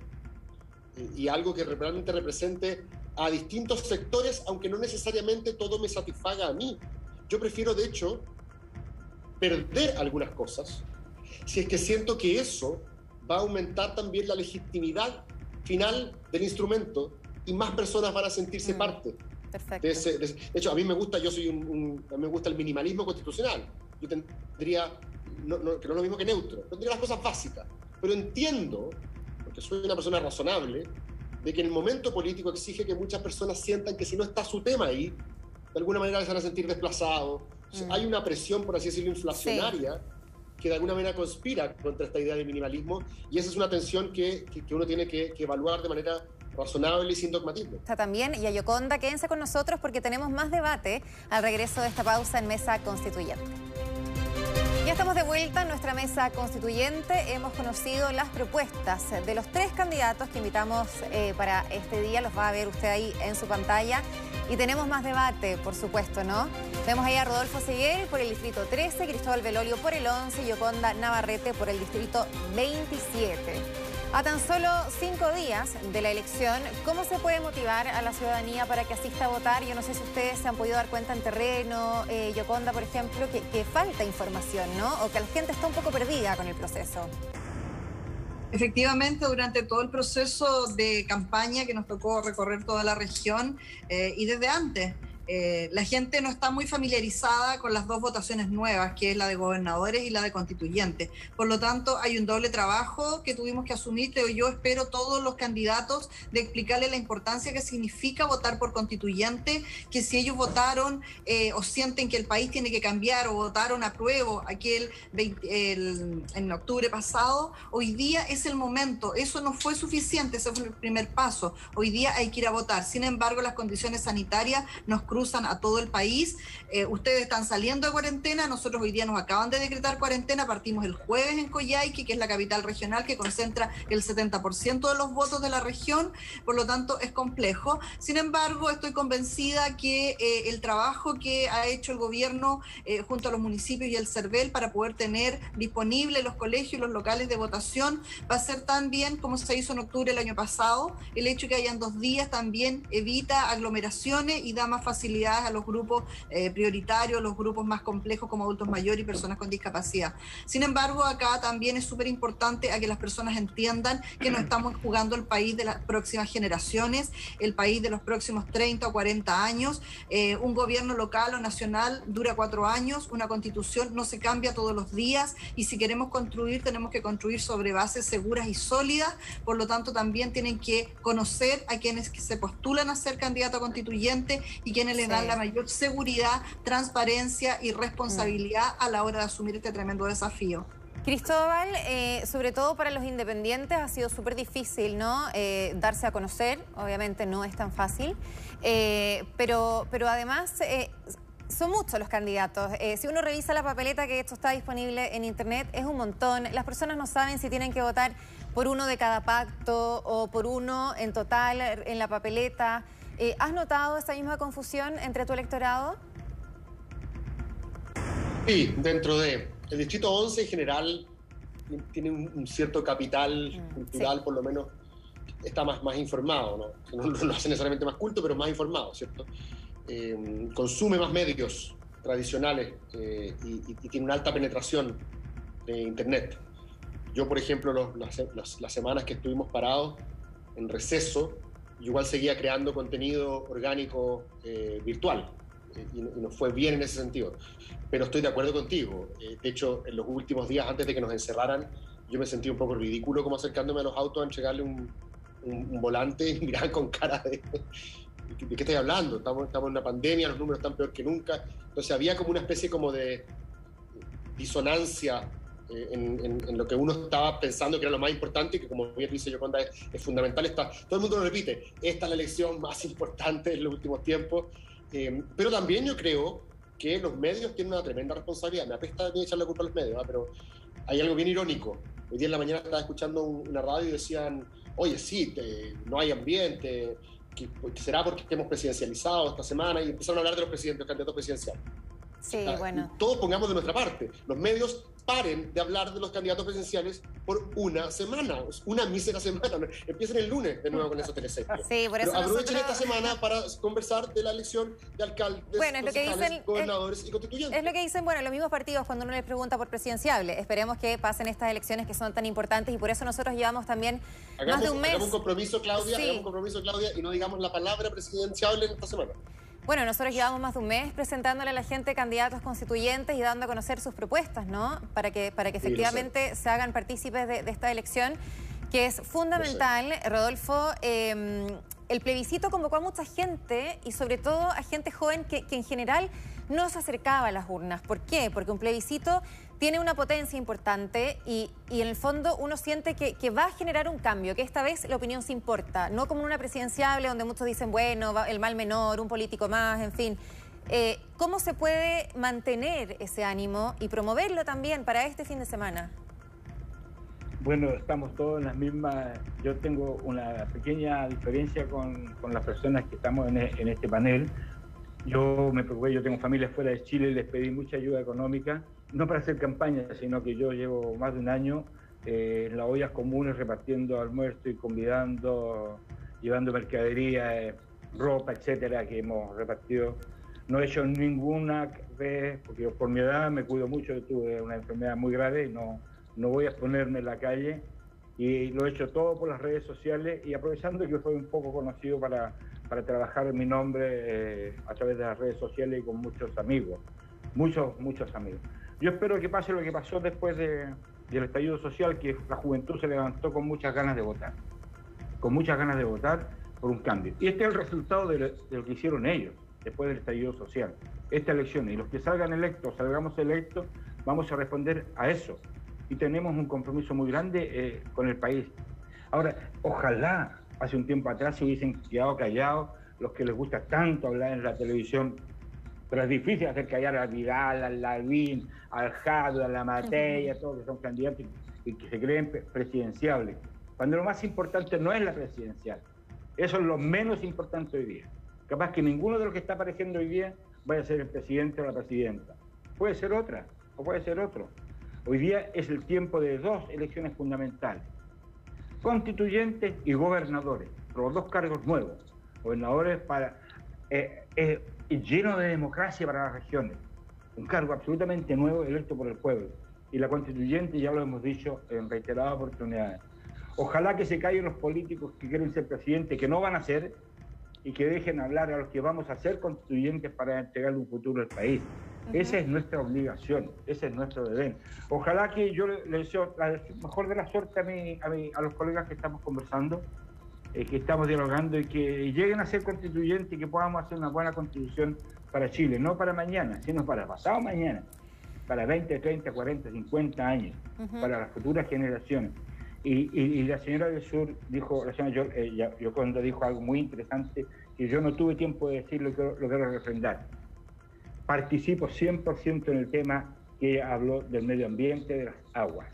y algo que realmente represente a distintos sectores, aunque no necesariamente todo me satisfaga a mí. Yo prefiero, de hecho, perder algunas cosas si es que siento que eso va a aumentar también la legitimidad final del instrumento y más personas van a sentirse mm, parte. Perfecto. De, hecho, a mí me gusta, yo soy un, a mí me gusta el minimalismo constitucional. Yo tendría, no, no, que no es lo mismo que neutro, tendría las cosas básicas. Pero entiendo, porque soy una persona razonable, de que el momento político exige que muchas personas sientan que si no está su tema ahí, de alguna manera se van a sentir desplazados. Mm. Hay una presión, por así decirlo, inflacionaria. que de alguna manera conspira contra esta idea de minimalismo y esa es una tensión que, que, uno tiene que, que, evaluar de manera razonable y sin dogmatismo. Está también, y a Yoconda, quédense con nosotros porque tenemos más debate al regreso de esta pausa en Mesa Constituyente. Ya estamos de vuelta en nuestra mesa constituyente. Hemos conocido las propuestas de los tres candidatos que invitamos eh, para este día. Los va a ver usted ahí en su pantalla. Y tenemos más debate, por supuesto, ¿no? Vemos ahí a Rodolfo Seguel por el distrito 13, Cristóbal Belolio por el 11 y Yoconda Navarrete por el distrito 27. A tan solo cinco días de la elección, ¿cómo se puede motivar a la ciudadanía para que asista a votar? Yo no sé si ustedes se han podido dar cuenta en terreno, eh, Yoconda, por ejemplo, que, falta información, ¿no? O que la gente está un poco perdida con el proceso. Efectivamente, durante todo el proceso de campaña que nos tocó recorrer toda la región eh, y desde antes, eh, la gente no está muy familiarizada con las dos votaciones nuevas, que es la de gobernadores y la de constituyentes. Por lo tanto, hay un doble trabajo que tuvimos que asumir, pero yo espero todos los candidatos de explicarle la importancia que significa votar por constituyente, que si ellos votaron eh, o sienten que el país tiene que cambiar o votaron a prueba aquel en octubre pasado, hoy día es el momento. Eso no fue suficiente, ese fue el primer paso. Hoy día hay que ir a votar. Sin embargo, las condiciones sanitarias nos cruzan a todo el país. Eh, ustedes están saliendo de cuarentena, nosotros hoy día nos acaban de decretar cuarentena, partimos el jueves en Coyhaique, que es la capital regional que concentra el 70% de los votos de la región, por lo tanto es complejo. Sin embargo, estoy convencida que eh, el trabajo que ha hecho el gobierno eh, junto a los municipios y el CERVEL para poder tener disponibles los colegios y los locales de votación va a ser tan bien como se hizo en octubre el año pasado. El hecho que hayan dos días también evita aglomeraciones y da más facilidades a los grupos eh, prioritarios, los grupos más complejos como adultos mayores y personas con discapacidad. Sin embargo, acá también es súper importante a que las personas entiendan que no estamos jugando el país de las próximas generaciones, el país de los próximos 30 o 40 años. Eh, un gobierno local o nacional dura cuatro años, una constitución no se cambia todos los días y si queremos construir tenemos que construir sobre bases seguras y sólidas. Por lo tanto, también tienen que conocer a quienes se postulan a ser candidato a constituyente y quienes le dan la mayor seguridad, transparencia y responsabilidad a la hora de asumir este tremendo desafío. Cristóbal, eh, sobre todo para los independientes ha sido súper difícil, ¿no? Eh, darse a conocer, obviamente no es tan fácil, eh, pero, pero además son muchos los candidatos. si uno revisa la papeleta que esto está disponible en internet, es un montón. Las personas no saben si tienen que votar por uno de cada pacto o por uno en total en la papeleta. ¿Has notado esa misma confusión entre tu electorado? Sí, dentro de el distrito 11 en general tiene un, cierto capital mm, cultural, por lo menos está más, más informado, ¿no? No, lo hace necesariamente más culto, pero más informado, ¿cierto? Eh, consume más medios tradicionales eh, y, tiene una alta penetración de Internet. Yo, por ejemplo, las, las, semanas que estuvimos parados en receso, igual seguía creando contenido orgánico eh, virtual y, nos fue bien en ese sentido. Pero estoy de acuerdo contigo. Eh, de hecho, en los últimos días antes de que nos encerraran, yo me sentí un poco ridículo como acercándome a los autos a entregarle un, un, volante <laughs> y mirar con cara de... ¿De qué estoy hablando? Estamos, estamos en una pandemia, los números están peor que nunca. Entonces había como una especie como de disonancia eh, en, en, lo que uno estaba pensando que era lo más importante y que como bien dice Yoconda es, es fundamental. Está, todo el mundo lo repite, esta es la elección más importante en los últimos tiempos eh, pero también yo creo que los medios tienen una tremenda responsabilidad. Me apesta de echar la culpa a los medios, pero hay algo bien irónico. Hoy día en la mañana estaba escuchando una radio y decían, oye, sí, no hay ambiente, que, será porque hemos presidencializado esta semana y empezaron a hablar de los presidentes, los candidatos presidenciales. Sí, bueno. Todos pongamos de nuestra parte. Los medios paren de hablar de los candidatos presidenciales por una semana, una mísera semana. <laughs> Empiecen el lunes de nuevo con esos telesecos. <laughs> Sí, por eso Pero aprovechen esta semana para conversar de la elección de alcaldes, bueno, es lo que dicen, gobernadores y constituyentes. Es lo que dicen, bueno, los mismos partidos cuando uno les pregunta por presidenciable. Esperemos que pasen estas elecciones que son tan importantes y por eso nosotros llevamos también más de un mes. Hagamos un compromiso, Claudia, hagamos un compromiso, Claudia, y no digamos la palabra presidenciable en esta semana. Bueno, nosotros llevamos más de un mes presentándole a la gente candidatos constituyentes y dando a conocer sus propuestas, ¿no? Para que, para que efectivamente se hagan partícipes de, esta elección, que es fundamental, Rodolfo. Em, el plebiscito convocó a mucha gente y sobre todo a gente joven que, que en general no se acercaba a las urnas. ¿Por qué? Porque un plebiscito tiene una potencia importante y, en el fondo uno siente que, va a generar un cambio, que esta vez la opinión se importa, no como una presidenciable donde muchos dicen, bueno, el mal menor, un político más, en fin. Eh, ¿Cómo se puede mantener ese ánimo y promoverlo también para este fin de semana? Bueno, estamos todos en las mismas. Yo tengo una pequeña diferencia con, con las personas que estamos en, en, este panel. Yo me preocupé, yo tengo familia fuera de Chile, les pedí mucha ayuda económica no para hacer campaña, sino que yo llevo más de un año eh, en las ollas comunes repartiendo almuerzo y convidando, llevando mercadería, eh, ropa, etcétera, que hemos repartido. No he hecho ninguna vez, porque por mi edad me cuido mucho, tuve una enfermedad muy grave y no, no voy a exponerme en la calle. Y lo he hecho todo por las redes sociales y aprovechando que soy un poco conocido para, para trabajar mi nombre eh, a través de las redes sociales y con muchos amigos, muchos, muchos amigos. Yo espero que pase lo que pasó después del estallido social, que la juventud se levantó con muchas ganas de votar, con muchas ganas de votar por un cambio. Y este es el resultado de lo, que hicieron ellos después del estallido social, esta elección. Y los que salgan electos, salgamos electos, vamos a responder a eso. Y tenemos un compromiso muy grande eh, con el país. Ahora, ojalá hace un tiempo atrás se hubiesen quedado callados los que les gusta tanto hablar en la televisión, pero es difícil hacer callar a Vidal, al Lavín, al Jado, a la Materia, todos que son candidatos y que se creen presidenciables. Cuando lo más importante no es la presidencial. Eso es lo menos importante hoy día. Capaz que ninguno de los que está apareciendo hoy día vaya a ser el presidente o la presidenta. Puede ser otra o puede ser otro. Hoy día es el tiempo de dos elecciones fundamentales. Constituyentes y gobernadores, los dos cargos nuevos. Gobernadores para, eh, eh, lleno de democracia para las regiones. Un cargo absolutamente nuevo electo por el pueblo. Y la constituyente, ya lo hemos dicho en reiteradas oportunidades. Ojalá que se callen los políticos que quieren ser presidentes, que no van a ser, y que dejen hablar a los que vamos a ser constituyentes para entregarle un futuro al país. Esa es nuestra obligación, ese es nuestro deber. Ojalá que yo le deseo la mejor de la suerte a, mí, a, a los colegas que estamos conversando, eh, que estamos dialogando y que lleguen a ser constituyentes y que podamos hacer una buena constitución para Chile, no para mañana, sino para pasado mañana, para 20, 30, 40, 50 años, para las futuras generaciones. Y, la señora del Sur dijo, la señora yo, yo cuando dijo algo muy interesante, que yo no tuve tiempo de decir lo que lo quiero refrendar. Participo 100% en el tema que habló del medio ambiente, de las aguas.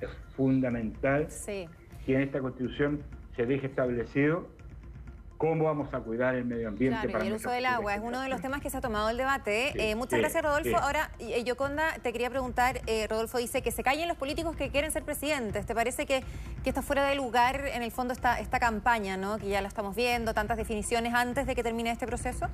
Es fundamental que en esta constitución se deje establecido cómo vamos a cuidar el medio ambiente. Claro, y el uso del agua es uno de los temas que se ha tomado el debate. Eh, muchas gracias, Rodolfo. Ahora, eh, Yoconda, te quería preguntar, eh, Rodolfo dice que se callen los políticos que quieren ser presidentes. ¿Te parece que, que está fuera de lugar en el fondo esta, esta campaña, ¿no? que ya la estamos viendo, tantas definiciones antes de que termine este proceso?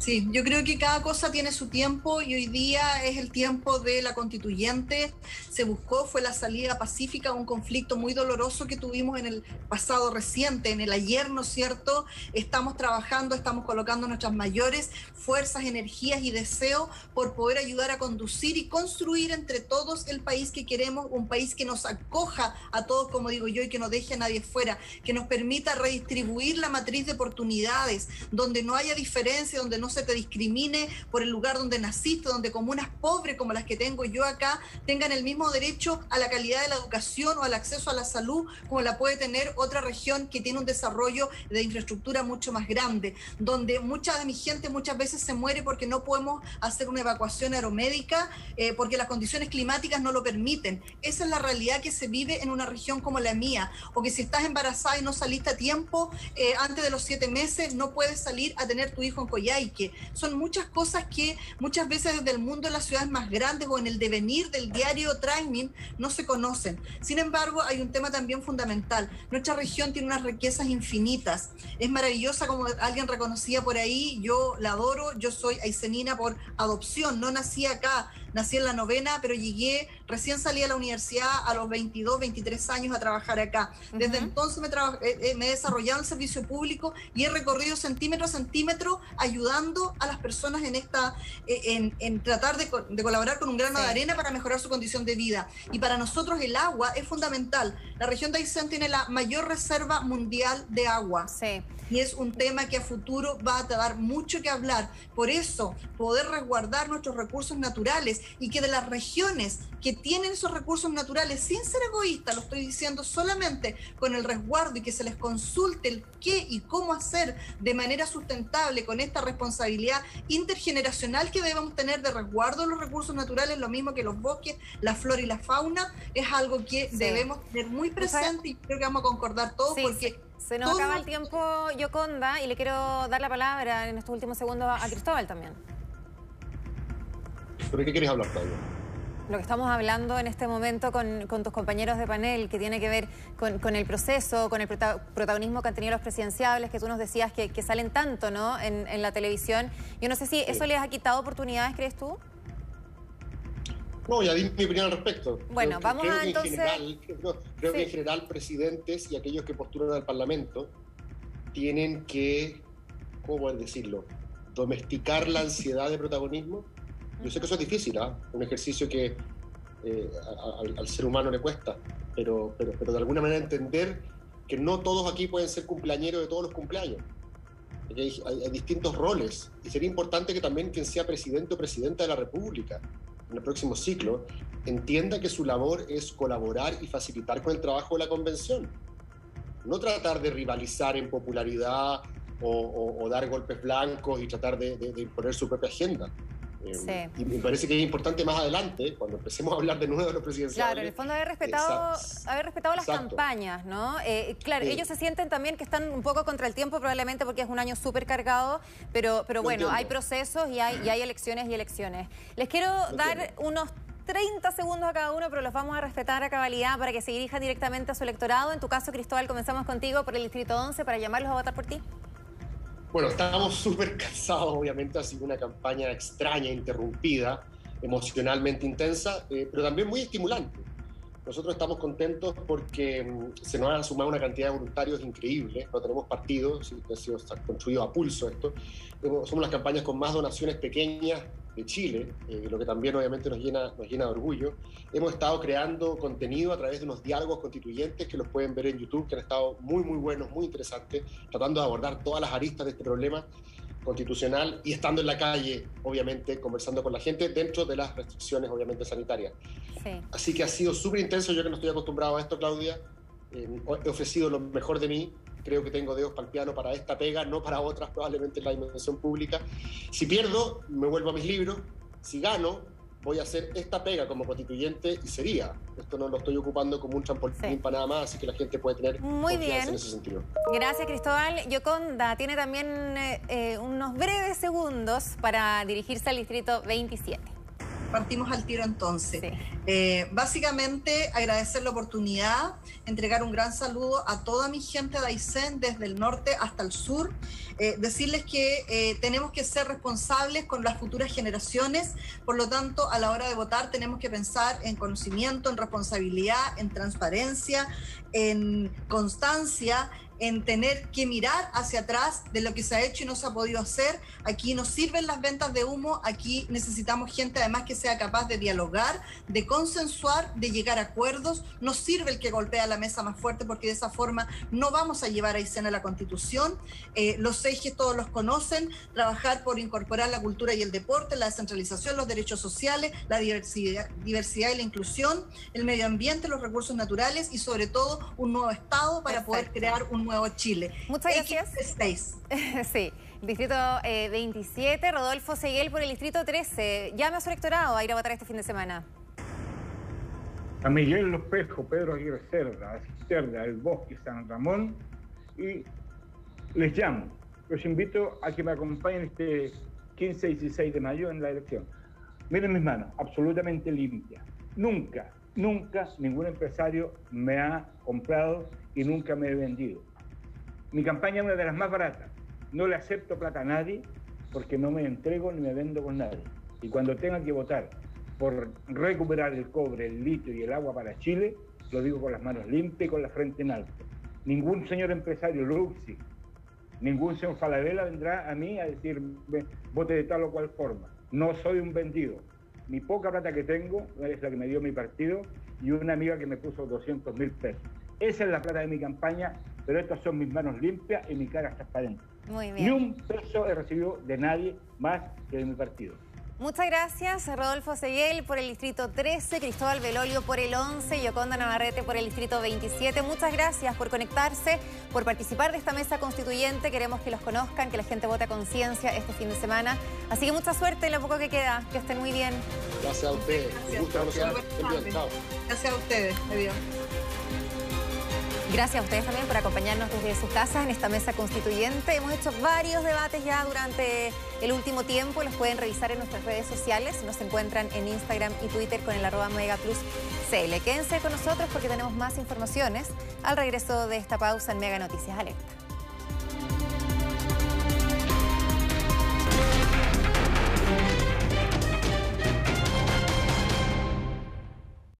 Sí, yo creo que cada cosa tiene su tiempo y hoy día es el tiempo de la constituyente. Se buscó, fue la salida pacífica a un conflicto muy doloroso que tuvimos en el pasado reciente, en el ayer, ¿no es cierto? Estamos trabajando, estamos colocando nuestras mayores fuerzas, energías y deseos por poder ayudar a conducir y construir entre todos el país que queremos, un país que nos acoja a todos, como digo yo, y que no deje a nadie fuera, que nos permita redistribuir la matriz de oportunidades, donde no haya diferencia, donde no se te discrimine por el lugar donde naciste, donde comunas pobres como las que tengo yo acá tengan el mismo derecho a la calidad de la educación o al acceso a la salud como la puede tener otra región que tiene un desarrollo de infraestructura mucho más grande, donde mucha de mi gente muchas veces se muere porque no podemos hacer una evacuación aeromédica eh, porque las condiciones climáticas no lo permiten. Esa es la realidad que se vive en una región como la mía, o que si estás embarazada y no saliste a tiempo eh, antes de los siete meses, no puedes salir a tener tu hijo en Coyhaique son muchas cosas que muchas veces desde el mundo de las ciudades más grandes o en el devenir del diario Training no se conocen. Sin embargo, hay un tema también fundamental. Nuestra región tiene unas riquezas infinitas. Es maravillosa, como alguien reconocía por ahí, yo la adoro, yo soy aicenina por adopción, no nací acá, nací en la novena, pero llegué, recién salí a la universidad a los 22, 23 años a trabajar acá. Desde entonces me, eh, eh, me he desarrollado en servicio público y he recorrido centímetro a centímetro ayudando a las personas en esta, eh, en, tratar de, colaborar con un grano de arena para mejorar su condición de vida. Y para nosotros el agua es fundamental. La región de Aysén tiene la mayor reserva mundial de agua. Sí y es un tema que a futuro va a dar mucho que hablar. Por eso, poder resguardar nuestros recursos naturales y que de las regiones que tienen esos recursos naturales, sin ser egoísta, lo estoy diciendo solamente con el resguardo y que se les consulte el qué y cómo hacer de manera sustentable con esta responsabilidad intergeneracional que debemos tener de resguardo de los recursos naturales, lo mismo que los bosques, la flora y la fauna, es algo que debemos tener muy presente y creo que vamos a concordar todos porque se nos acaba el tiempo, Yoconda, y le quiero dar la palabra en estos últimos segundos a Cristóbal también. ¿Pero qué quieres hablar, Claudio? Lo que estamos hablando en este momento con, tus compañeros de panel, que tiene que ver con, el proceso, con el protagonismo que han tenido los presidenciables, que tú nos decías que, salen tanto ¿no? en, en, la televisión. Yo no sé si eso les ha quitado oportunidades, ¿crees tú? No, ya di mi opinión al respecto. Bueno, vamos a entonces... creo, que en general presidentes y aquellos que postulan al Parlamento tienen que, ¿cómo puedo decirlo? Domesticar la ansiedad de protagonismo. Yo sé que eso es difícil, ¿ah? Un ejercicio que eh, al, ser humano le cuesta, pero, pero, pero de alguna manera entender que no todos aquí pueden ser cumpleañeros de todos los cumpleaños. Hay, hay, distintos roles y sería importante que también quien sea presidente o presidenta de la República en el próximo ciclo, entienda que su labor es colaborar y facilitar con el trabajo de la convención. No tratar de rivalizar en popularidad o, dar golpes blancos y tratar de, imponer su propia agenda. Eh, y me parece que es importante más adelante, cuando empecemos a hablar de nuevo de los presidenciales. Claro, en el fondo haber respetado, haber respetado las campañas, ¿no? Eh, claro, ellos se sienten también que están un poco contra el tiempo, probablemente porque es un año súper cargado, pero, pero bueno, hay procesos y hay, y hay elecciones y elecciones. Les quiero dar unos 30 segundos a cada uno, pero los vamos a respetar a cabalidad para que se dirijan directamente a su electorado. En tu caso, Cristóbal, comenzamos contigo por el Distrito 11 para llamarlos a votar por ti. Bueno, estábamos <laughs> súper cansados, obviamente ha sido una campaña extraña, interrumpida, emocionalmente intensa, eh, pero también muy estimulante. Nosotros estamos contentos porque mm, se nos ha sumado una cantidad de voluntarios increíble, no tenemos partidos, ha sido construido a pulso esto. Somos las campañas con más donaciones pequeñas de Chile, eh, lo que también obviamente nos llena, nos llena de orgullo. Hemos estado creando contenido a través de unos diálogos constituyentes que los pueden ver en YouTube, que han estado muy, muy buenos, muy interesantes, tratando de abordar todas las aristas de este problema constitucional y estando en la calle, obviamente, conversando con la gente dentro de las restricciones, obviamente, sanitarias. Así que ha sido súper intenso, yo que no estoy acostumbrado a esto, Claudia, eh, he ofrecido lo mejor de mí, creo que tengo dedos para el piano para esta pega, no para otras, probablemente en la dimensión pública. Si pierdo, me vuelvo a mis libros. Si gano, voy a hacer esta pega como constituyente y sería. Esto no lo estoy ocupando como un trampolín para nada más, así que la gente puede tener Muy confianza en ese sentido. Gracias, Cristóbal. Yoconda tiene también eh, eh, unos breves segundos para dirigirse al distrito 27 partimos al tiro entonces. Eh, básicamente agradecer la oportunidad, entregar un gran saludo a toda mi gente de Aysén, desde el norte hasta el sur, eh, decirles que eh, tenemos que ser responsables con las futuras generaciones, por lo tanto a la hora de votar tenemos que pensar en conocimiento, en responsabilidad, en transparencia, en constancia, en tener que mirar hacia atrás de lo que se ha hecho y no se ha podido hacer. Aquí nos sirven las ventas de humo, aquí necesitamos gente además que sea capaz de dialogar, de consensuar, de llegar a acuerdos. Nos sirve el que golpea la mesa más fuerte porque de esa forma no vamos a llevar a escena la constitución. Eh, los ejes todos los conocen, trabajar por incorporar la cultura y el deporte, la descentralización, los derechos sociales, la diversidad, diversidad y la inclusión, el medio ambiente, los recursos naturales y sobre todo un nuevo Estado para poder crear un nuevo Chile. Muchas gracias. <laughs> sí, distrito 27, eh, Rodolfo Seguel por el distrito 13. Llame a su electorado a ir a votar este fin de semana. A Miguel Pedro Aguirre Cerda, a Cisterna, El Bosque, San Ramón y les llamo. Los invito a que me acompañen este 15 y 16 de mayo en la elección. Miren mis manos, absolutamente limpias. Nunca, nunca ningún empresario me ha comprado y nunca me he vendido. Mi campaña es una de las más baratas. No le acepto plata a nadie porque no me entrego ni me vendo con nadie. Y cuando tenga que votar por recuperar el cobre, el litio y el agua para Chile, lo digo con las manos limpias y con la frente en alto. Ningún señor empresario Luxi, ningún señor Falabella vendrá a mí a decir vote de tal o cual forma. No soy un vendido. Mi poca plata que tengo es la que me dio mi partido y una amiga que me puso 200 mil pesos. Esa es la plata de mi campaña pero estas son mis manos limpias y mi cara transparente. Muy bien. Ni un peso he recibido de nadie más que de mi partido. Muchas gracias, Rodolfo Seguel por el distrito 13, Cristóbal Belolio por el 11, Yoconda Navarrete por el distrito 27. Muchas gracias por conectarse, por participar de esta mesa constituyente. Queremos que los conozcan, que la gente vote a conciencia este fin de semana. Así que mucha suerte en lo poco que queda. Que estén muy bien. Gracias a ustedes. Gracias, gracias a ustedes. Adiós. Gracias a ustedes también por acompañarnos desde sus casas en esta mesa constituyente. Hemos hecho varios debates ya durante el último tiempo. Los pueden revisar en nuestras redes sociales. Nos encuentran en Instagram y Twitter con el arroba MegaPlusCL. Quédense con nosotros porque tenemos más informaciones al regreso de esta pausa en Mega Noticias Alerta.